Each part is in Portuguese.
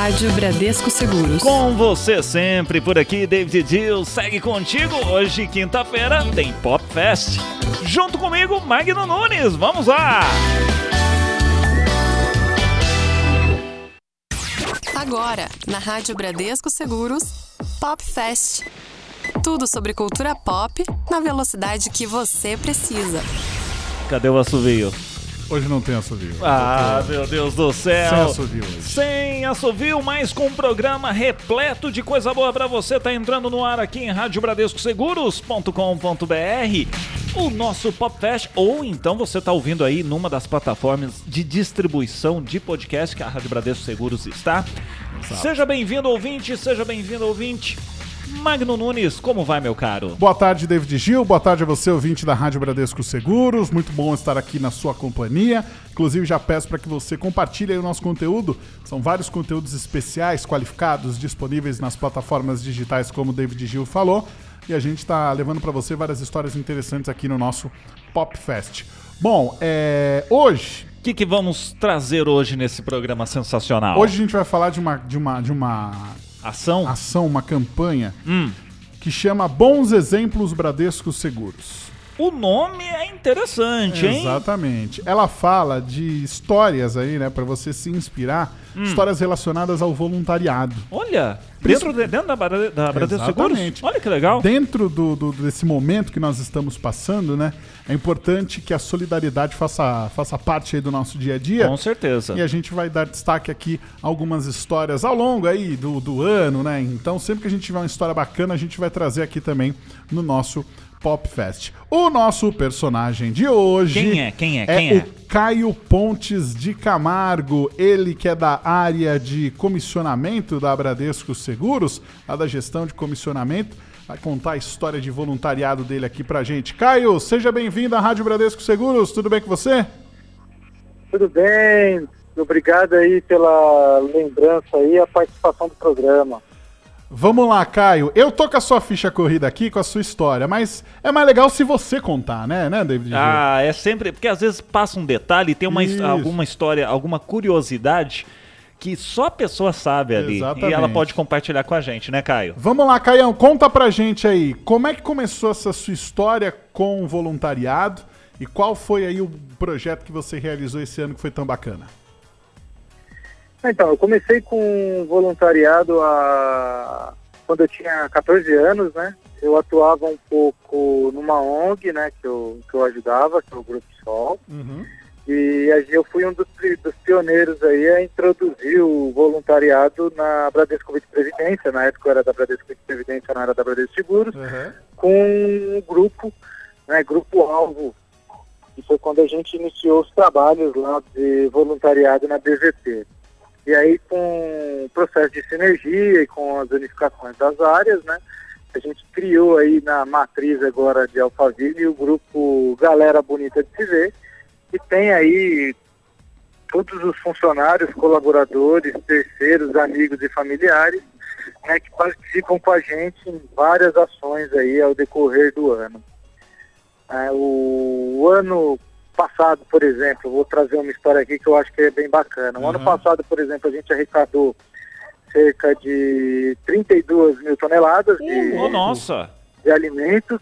Rádio Bradesco Seguros. Com você sempre por aqui, David Dill. Segue contigo. Hoje, quinta-feira, tem Pop Fest. Junto comigo, Magno Nunes. Vamos lá! Agora, na Rádio Bradesco Seguros, Pop Fest. Tudo sobre cultura pop na velocidade que você precisa. Cadê o assovio? Hoje não tem assovio. Ah, meu Deus do céu. Sem assovio hoje. Sem assovio, mas com um programa repleto de coisa boa pra você. Tá entrando no ar aqui em radiobradescoseguros.com.br o nosso Popfest, ou então você tá ouvindo aí numa das plataformas de distribuição de podcast que a Rádio Bradesco Seguros está. Seja bem-vindo, ouvinte, seja bem-vindo, ouvinte. Magno Nunes, como vai, meu caro? Boa tarde, David Gil. Boa tarde a você, ouvinte da Rádio Bradesco Seguros. Muito bom estar aqui na sua companhia. Inclusive, já peço para que você compartilhe o nosso conteúdo. São vários conteúdos especiais, qualificados, disponíveis nas plataformas digitais, como o David Gil falou. E a gente está levando para você várias histórias interessantes aqui no nosso Pop Fest. Bom, é... hoje O que, que vamos trazer hoje nesse programa sensacional? Hoje a gente vai falar de uma, de uma, de uma Ação? ação, uma campanha Hum. que chama Bons Exemplos Bradesco Seguros. O nome é interessante, hein? Exatamente. Ela fala de histórias aí, né, para você se inspirar, Hum. histórias relacionadas ao voluntariado. Olha, dentro, de- dentro da, da Bradesco Seguros? Olha que legal. Dentro do, do- desse momento que nós estamos passando, né, é importante que a solidariedade faça, faça parte aí do nosso dia a dia. Com certeza. E a gente vai dar destaque aqui a algumas histórias ao longo aí do, do ano, né? Então, sempre que a gente tiver uma história bacana, a gente vai trazer aqui também no nosso Pop Fest. O nosso personagem de hoje. Quem é? Quem é? Quem é? o Caio Pontes de Camargo, ele que é da área de comissionamento da Bradesco Seguros, lá da gestão de comissionamento, vai contar a história de voluntariado dele aqui pra gente. Caio, seja bem-vindo à Rádio Bradesco Seguros, tudo bem com você? Tudo bem, obrigado aí pela lembrança e a participação do programa. Vamos lá, Caio. Eu tô com a sua ficha corrida aqui, com a sua história, mas é mais legal se você contar, né, né, David? Ah, é sempre. Porque às vezes passa um detalhe, tem uma, Isso. alguma história, alguma curiosidade que só a pessoa sabe ali. E Exatamente. ela pode compartilhar com a gente, né, Caio? Vamos lá, Caião, conta pra gente aí, como é que começou essa sua história com o voluntariado e qual foi aí o projeto que você realizou esse ano que foi tão bacana? Então, eu comecei com voluntariado a... quando eu tinha 14 anos, né? Eu atuava um pouco numa ONG, né, que eu, que eu ajudava, que é o Grupo Sol. E aí eu fui um dos, dos pioneiros aí a introduzir o voluntariado na Bradesco Vida Previdência. Na época eu era da Bradesco Vida Previdência, não era da Bradesco Seguros. com um grupo, né, Grupo Alvo. E foi quando a gente iniciou os trabalhos lá de voluntariado na BVP. E aí, com o processo de sinergia e com as unificações das áreas, né, a gente criou aí na matriz agora de Alphaville o grupo Galera Bonita de Se Ver, que tem aí todos os funcionários, colaboradores, terceiros, amigos e familiares né, que participam com a gente em várias ações aí ao decorrer do ano. É, o, o ano passado, por exemplo, vou trazer uma história aqui que eu acho que é bem bacana. O ano Uhum. passado, por exemplo, a gente arrecadou cerca de 32 mil toneladas de, nossa! de alimentos,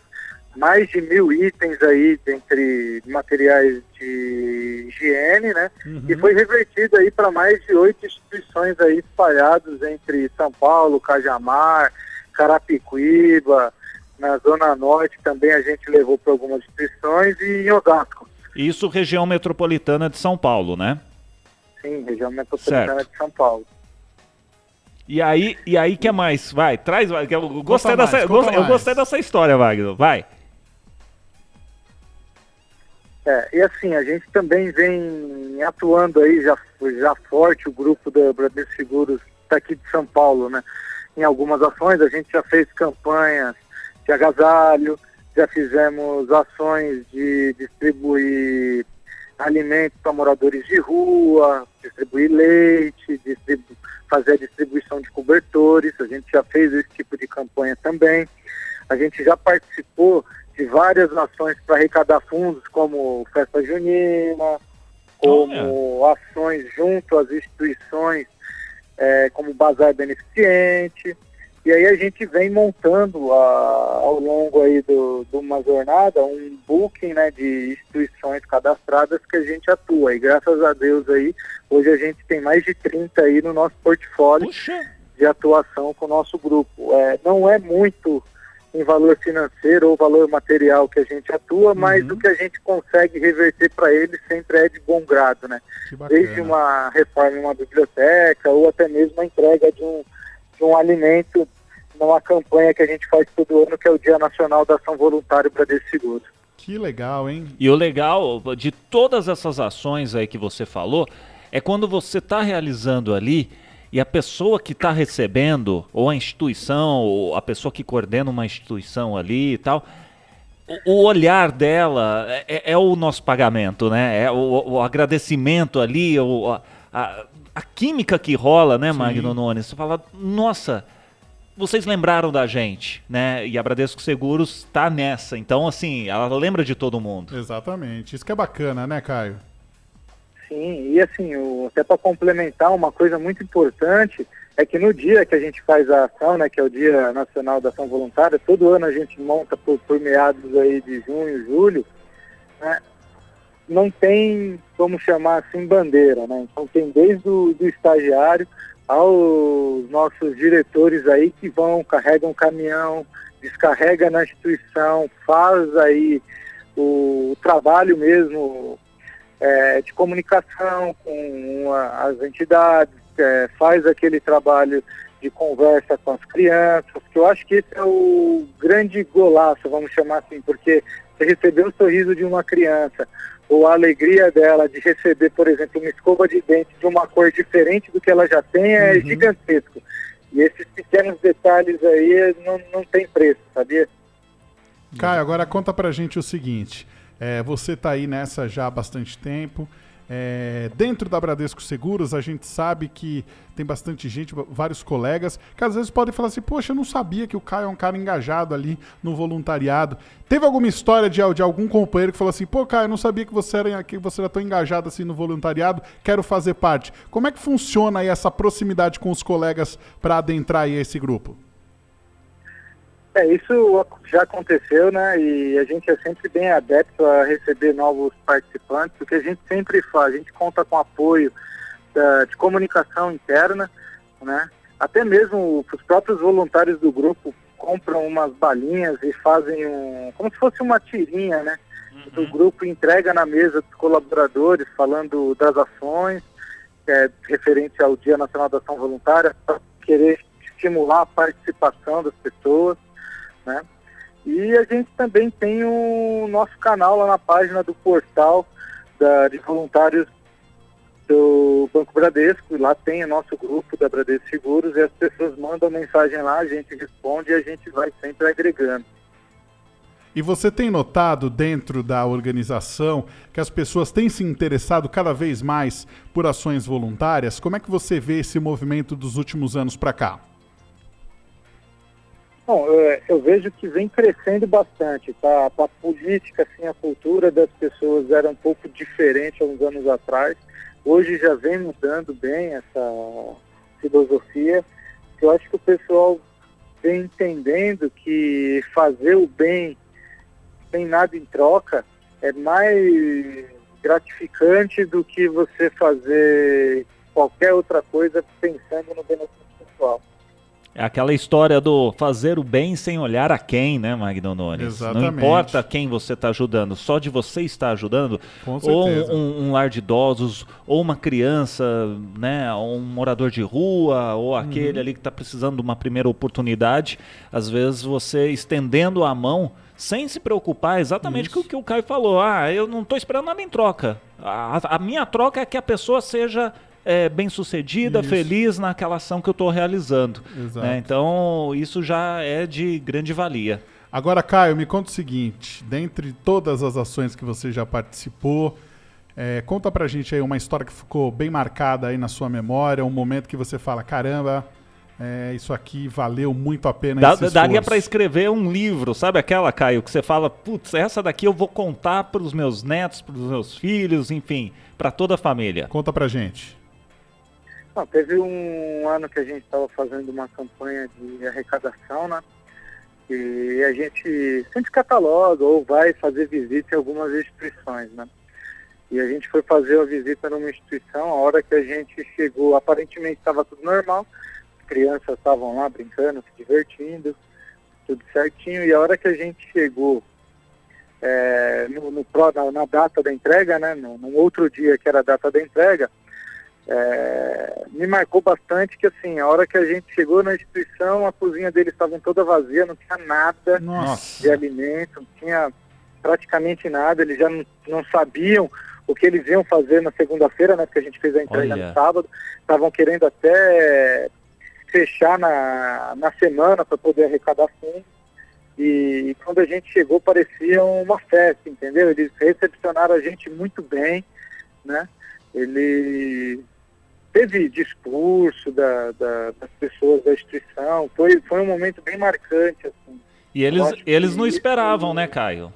mais de mil itens aí dentre materiais de higiene, né? E foi revertido aí para mais de oito instituições aí espalhados entre São Paulo, Cajamar, Carapicuíba, na Zona Norte também a gente levou para algumas instituições e em Osasco, Isso, região metropolitana de São Paulo, né? sim, região metropolitana Certo. de São Paulo. E aí, e aí que mais? Vai, traz, vai, que eu gostei mais, dessa, eu gostei dessa história, Wagner. Vai. É, e assim, a gente também vem atuando aí já, já forte, o grupo da Bradesco Seguros daqui de São Paulo, né? Em algumas ações, a gente já fez campanhas de agasalho, já fizemos ações de distribuir alimentos para moradores de rua, distribuir leite, distribu fazer a distribuição de cobertores, a gente já fez esse tipo de campanha também. A gente já participou de várias ações para arrecadar fundos, como Festa Junina, como ações junto às instituições é, como Bazar Beneficente. E aí a gente vem montando a, ao longo aí do, de uma jornada um booking né, de instituições cadastradas que a gente atua. E graças a Deus aí, hoje a gente tem mais de 30 aí no nosso portfólio de atuação com o nosso grupo. É, não é muito em valor financeiro ou valor material que a gente atua, uhum. mas o que a gente consegue reverter para eles sempre é de bom grado, né? Desde uma reforma em uma biblioteca ou até mesmo a entrega de um, de um alimento numa campanha que a gente faz todo ano, que é o Dia Nacional da Ação Voluntária para Desse Seguro. Que legal, hein? E o legal de todas essas ações aí que você falou é quando você está realizando ali e a pessoa que está recebendo, ou a instituição, ou a pessoa que coordena uma instituição ali e tal, o, olhar dela é, é, é, o nosso pagamento, né? É o, o agradecimento ali, o, a, a, a, química que rola, né, Sim. Magno Nunes? Você fala, nossa, vocês lembraram da gente, né? E a Bradesco Seguros está nessa. Então, assim, ela lembra de todo mundo. Exatamente. Isso que é bacana, né, Caio? Sim, e assim, o, até para complementar, uma coisa muito importante é que no dia que a gente faz a ação, né, que é o Dia Nacional da Ação Voluntária, todo ano a gente monta por, por meados aí de junho, julho, né, não tem, como chamar assim, bandeira, né? Então tem desde o do estagiário aos nossos diretores aí que vão, carregam caminhão, descarrega na instituição, faz aí o trabalho mesmo é, de comunicação com as entidades, é, faz aquele trabalho de conversa com as crianças, que eu acho que esse é o grande golaço, vamos chamar assim, porque você receber o sorriso de uma criança, ou a alegria dela de receber, por exemplo, uma escova de dente de uma cor diferente do que ela já tem é uhum. gigantesco. E esses pequenos detalhes aí não, não tem preço, sabia? Caio, agora conta pra gente o seguinte. É, você está aí nessa já há bastante tempo. É, dentro da Bradesco Seguros, a gente sabe que tem bastante gente, vários colegas, que às vezes podem falar assim: Poxa, eu não sabia que o Caio é um cara engajado ali no voluntariado. Teve alguma história de, de algum companheiro que falou assim: Pô, Caio, eu não sabia que você, era, que você era tão engajado assim no voluntariado, quero fazer parte. Como é que funciona aí essa proximidade com os colegas para adentrar aí esse grupo? É, isso já aconteceu, né? E a gente é sempre bem adepto a receber novos participantes, porque a gente sempre faz, a gente conta com apoio da, de comunicação interna, né? Até mesmo os próprios voluntários do grupo compram umas balinhas e fazem um. como se fosse uma tirinha, né? Uhum. Do grupo entrega na mesa dos colaboradores, falando das ações, é, referente ao Dia Nacional da Ação Voluntária, para querer estimular a participação das pessoas né? E a gente também tem o nosso canal lá na página do portal da, de voluntários do Banco Bradesco, lá tem o nosso grupo da Bradesco Seguros e as pessoas mandam mensagem lá, a gente responde e a gente vai sempre agregando. E você tem notado dentro da organização que as pessoas têm se interessado cada vez mais por ações voluntárias? Como é que você vê esse movimento dos últimos anos para cá? Bom, eu, eu, vejo que vem crescendo bastante, tá? A política, assim, a cultura das pessoas era um pouco diferente há uns anos atrás. Hoje já vem mudando bem essa filosofia. Eu acho que o pessoal vem entendendo que fazer o bem sem nada em troca é mais gratificante do que você fazer qualquer outra coisa pensando no benefício pessoal. É aquela história do fazer o bem sem olhar a quem, né, Magno Nunes? Exatamente. Não importa quem você está ajudando, só de você estar ajudando, ou um, um, lar de idosos, ou uma criança, né, um morador de rua, ou aquele uhum. ali que está precisando de uma primeira oportunidade, às vezes você estendendo a mão sem se preocupar exatamente com o que o Caio falou. Ah, eu não estou esperando nada em troca. A, a minha troca é que a pessoa seja é, bem sucedida, isso. feliz naquela ação que eu estou realizando. Né? Então, isso já é de grande valia. Agora, Caio, me conta o seguinte: dentre todas as ações que você já participou, é, conta pra gente aí uma história que ficou bem marcada aí na sua memória, um momento que você fala, caramba, é, isso aqui valeu muito a pena. Dá, daria para escrever um livro, sabe aquela, Caio, que você fala, putz, essa daqui eu vou contar para os meus netos, para os meus filhos, enfim, para toda a família. Conta pra gente. Não, teve um ano que a gente estava fazendo uma campanha de arrecadação, né? E a gente sempre cataloga ou vai fazer visita em algumas instituições, né? E a gente foi fazer a visita numa instituição, a hora que a gente chegou, aparentemente estava tudo normal, as crianças estavam lá brincando, se divertindo, tudo certinho, e a hora que a gente chegou é, no, no, na, na, data da entrega, né, no, outro dia que era a data da entrega, é, me marcou bastante que assim, a hora que a gente chegou na instituição, a cozinha deles estava toda vazia, não tinha nada Nossa. de alimento, não tinha praticamente nada, eles já não, não sabiam o que eles iam fazer na segunda-feira, né, porque a gente fez a entrega Olha. no sábado, estavam querendo até fechar na, na semana para poder arrecadar fundos. E, e, quando a gente chegou parecia uma festa, entendeu? Eles recepcionaram a gente muito bem, né? Ele teve discurso da, da, das pessoas da instituição, foi, foi um momento bem marcante. Assim. E eles, eles não esperavam, né, Caio?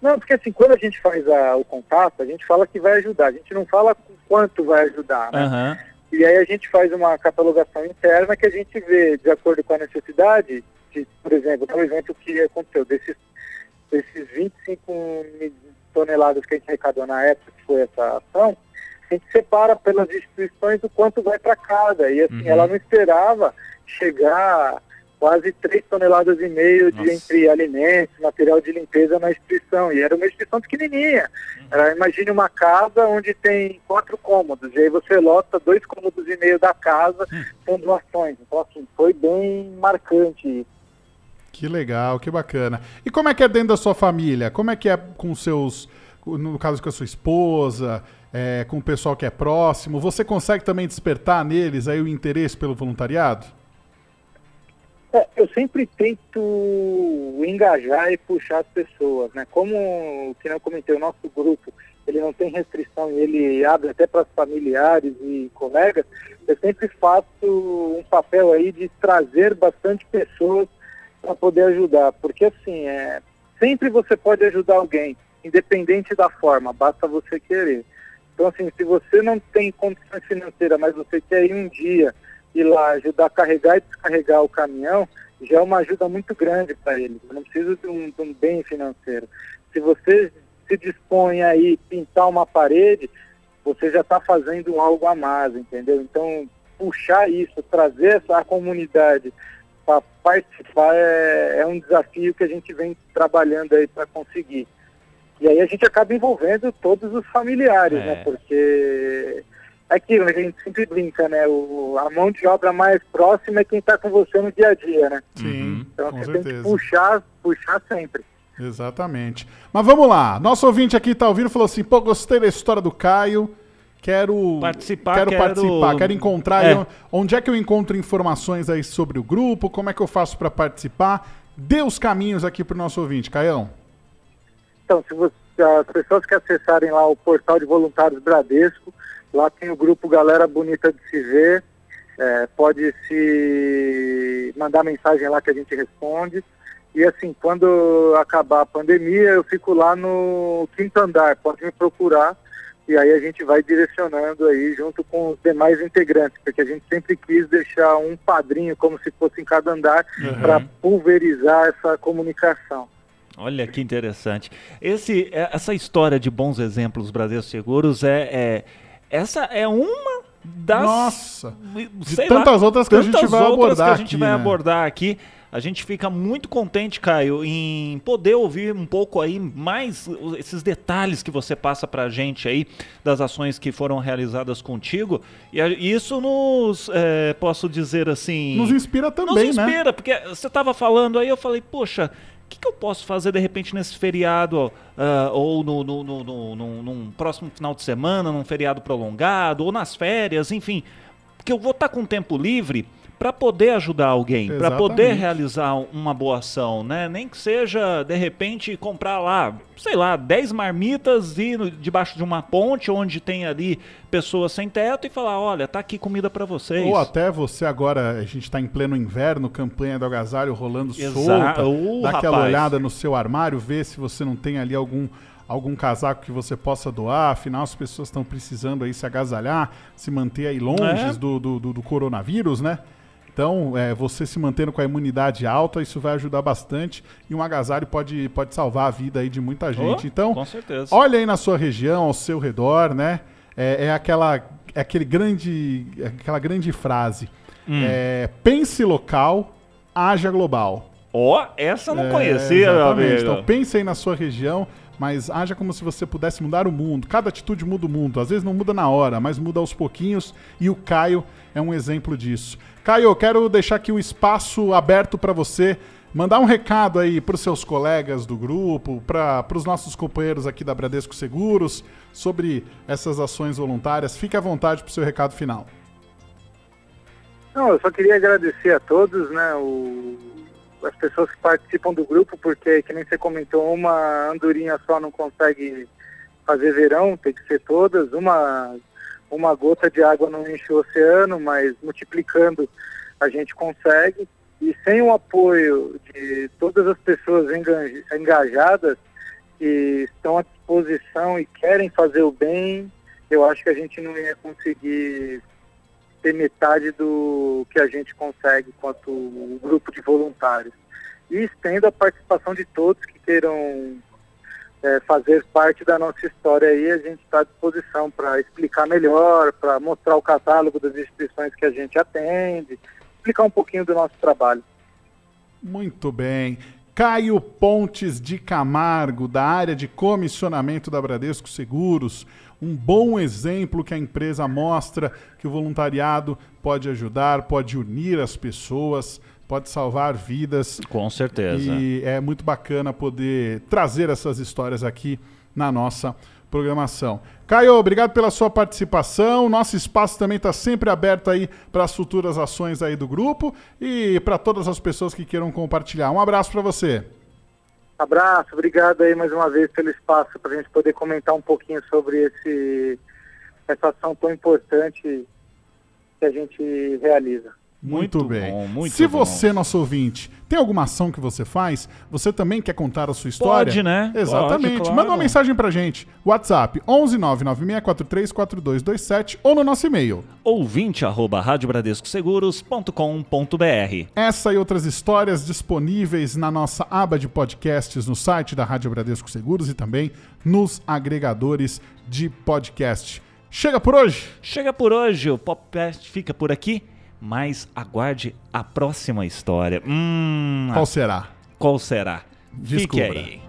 Não, porque assim, quando a gente faz a, o contato, a gente fala que vai ajudar, a gente não fala quanto vai ajudar, né? Uhum. E aí a gente faz uma catalogação interna que a gente vê, de acordo com a necessidade, de, por exemplo, exemplo, o que aconteceu, desses, desses 25 toneladas que a gente arrecadou na época que foi essa ação, a gente separa pelas instituições o quanto vai para cada. E assim, uhum. ela não esperava chegar quase 3 toneladas e meio de entre alimentos, material de limpeza na instituição. E era uma instituição pequenininha. Uhum. Imagine uma casa onde tem quatro cômodos. E aí você lota dois cômodos e meio da casa uhum. com doações. Então, assim, foi bem marcante isso. Que legal, que bacana. E como é que é dentro da sua família? Como é que é com seus, no caso com a sua esposa, é, com o pessoal que é próximo? Você consegue também despertar neles aí o interesse pelo voluntariado? É, eu sempre tento engajar e puxar as pessoas, né? Como, que eu comentei, o nosso grupo, ele não tem restrição e ele abre até para familiares e colegas, eu sempre faço um papel aí de trazer bastante pessoas para poder ajudar, porque assim, é, sempre você pode ajudar alguém, independente da forma, basta você querer. Então, assim, se você não tem condições financeiras, mas você quer ir um dia ir lá ajudar a carregar e descarregar o caminhão, já é uma ajuda muito grande para eles. Não precisa de um, de um, bem financeiro. Se você se dispõe a ir pintar uma parede, você já está fazendo algo a mais, entendeu? Então, puxar isso, trazer essa comunidade para participar é, é um desafio que a gente vem trabalhando aí para conseguir. E aí a gente acaba envolvendo todos os familiares, né? é. né? Porque é aquilo, né? a gente sempre brinca, né? O, a mão de obra mais próxima é quem está com você no dia a dia, né? Sim, uhum. Então você certeza. tem que puxar, puxar sempre. Exatamente. Mas vamos lá. Nosso ouvinte aqui está ouvindo falou assim: pô, gostei da história do Caio. Quero participar, quero, quero... participar, quero encontrar. É. Onde é que eu encontro informações aí sobre o grupo? Como é que eu faço para participar? Dê os caminhos aqui para o nosso ouvinte, Caião. Então, se você, as pessoas que acessarem lá o portal de voluntários Bradesco, lá tem o grupo Galera Bonita de se ver, é, pode se mandar mensagem lá que a gente responde. E assim, quando acabar a pandemia, eu fico lá no quinto andar, pode me procurar e aí a gente vai direcionando aí junto com os demais integrantes, porque a gente sempre quis deixar um padrinho como se fosse em cada andar uhum. para pulverizar essa comunicação. Olha que interessante. Esse, é, essa história de bons exemplos Brasil Seguros é, é essa é uma das Nossa, de tantas lá, outras que tantas a gente vai abordar que a gente aqui, vai né? abordar aqui. A gente fica muito contente, Caio, em poder ouvir um pouco aí mais esses detalhes que você passa para a gente aí das ações que foram realizadas contigo. E isso nos, é, posso dizer assim... Nos inspira também, né? Nos inspira, né? porque você estava falando aí, eu falei, poxa, que, que, eu posso fazer de repente nesse feriado uh, ou no, no, no, no, num próximo final de semana, num feriado prolongado ou nas férias, enfim, porque eu vou estar tá com tempo livre para poder ajudar alguém, para poder realizar uma boa ação, né? Nem que seja, de repente, comprar lá, sei lá, 10 marmitas e debaixo de uma ponte onde tem ali pessoas sem teto e falar, olha, tá aqui comida para vocês. Ou até você agora, a gente está em pleno inverno, campanha do agasalho rolando Exato. solta, uh, dá aquela olhada no seu armário, vê se você não tem ali algum algum casaco que você possa doar. Afinal, as pessoas estão precisando aí se agasalhar, se manter aí longe É. do, do, do- do coronavírus, né? Então, é, você se mantendo com a imunidade alta, isso vai ajudar bastante. E um agasalho pode, pode salvar a vida aí de muita gente. Oh, então, com certeza. olha aí na sua região, ao seu redor, né? É, é aquela, é aquele grande, é aquela grande frase. Hum. É, pense local, haja global. Ó, essa eu não É, conhecia, meu exatamente. amigo. Então pense aí na sua região, mas haja como se você pudesse mudar o mundo. Cada atitude muda o mundo. Às vezes não muda na hora, mas muda aos pouquinhos. E o Caio é um exemplo disso. Caio, eu quero deixar aqui o espaço aberto para você. Mandar um recado aí para os seus colegas do grupo, para os nossos companheiros aqui da Bradesco Seguros, sobre essas ações voluntárias. Fique à vontade para o seu recado final. Não, eu só queria agradecer a todos, né, o- as pessoas que participam do grupo, porque, que nem você comentou, uma andorinha só não consegue fazer verão, tem que ser todas. Uma, uma gota de água não enche o oceano, mas multiplicando a gente consegue. E sem o apoio de todas as pessoas enga- engajadas que estão à disposição e querem fazer o bem, eu acho que a gente não ia conseguir ter metade do que a gente consegue quanto um grupo de voluntários. E estendo a participação de todos que queiram é, fazer parte da nossa história aí, a gente está à disposição para explicar melhor, para mostrar o catálogo das instituições que a gente atende, explicar um pouquinho do nosso trabalho. Muito bem. Caio Pontes de Camargo, da área de comissionamento da Bradesco Seguros. Um bom exemplo que a empresa mostra que o voluntariado pode ajudar, pode unir as pessoas, pode salvar vidas. Com certeza. E é muito bacana poder trazer essas histórias aqui na nossa programação. Caio, obrigado pela sua participação. Nosso espaço também está sempre aberto aí para as futuras ações aí do grupo e para todas as pessoas que queiram compartilhar. Um abraço para você. Abraço, obrigado aí mais uma vez pelo espaço para a gente poder comentar um pouquinho sobre esse, essa ação tão importante que a gente realiza. Muito, Muito bem. bom, muito Se bom. você, nosso ouvinte, tem alguma ação que você faz, você também quer contar a sua história? Pode, né? Exatamente. Pode, claro. Manda uma mensagem pra gente. WhatsApp 11 996434227 ou no nosso e-mail. Ouvinte arroba radiobradescoseguros.com.br Essa e outras histórias disponíveis na nossa aba de podcasts no site da Rádio Bradesco Seguros e também nos agregadores de podcast. Chega por hoje. Chega por hoje, o Popcast fica por aqui, mas aguarde a próxima história. Hum, Qual será? qual será? Fique Descubra. aí.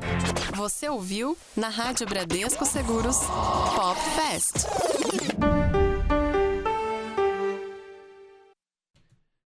Você ouviu na Rádio Bradesco Seguros Pop Fest.